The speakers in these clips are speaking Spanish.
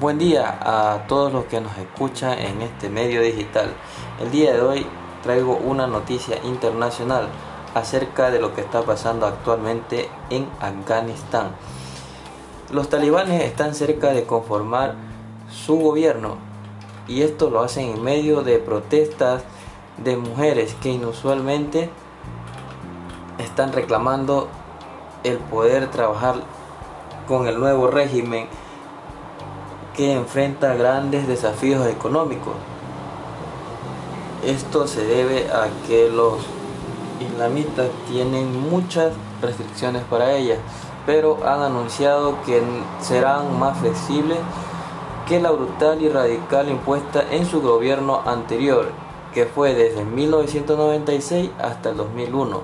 Buen día a todos los que nos escuchan en este medio digital. El día de hoy traigo una noticia internacional acerca de lo que está pasando actualmente en Afganistán. Los talibanes están cerca de conformar su gobierno y esto lo hacen en medio de protestas de mujeres que inusualmente están reclamando el poder trabajar con el nuevo régimen que enfrenta grandes desafíos económicos. Esto se debe a que los islamistas tienen muchas restricciones para ellas, pero han anunciado que serán más flexibles que la brutal y radical impuesta en su gobierno anterior, que fue desde 1996 hasta el 2001.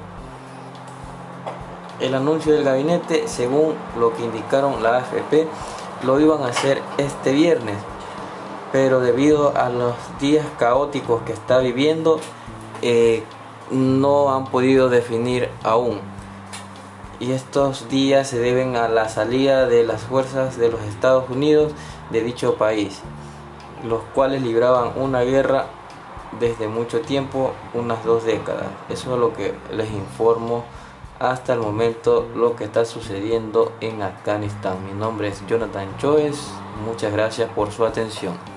El anuncio del gabinete, según lo que indicaron la AFP, lo iban a hacer este viernes, pero debido a los días caóticos que está viviendo, eh, no han podido definir aún. Y estos días se deben a la salida de las fuerzas de los Estados Unidos de dicho país, los cuales libraban una guerra desde mucho tiempo, unas dos décadas. Eso es lo que les informo hasta el momento lo que está sucediendo en Afganistán. Mi nombre es Jonathan Choes, muchas gracias por su atención.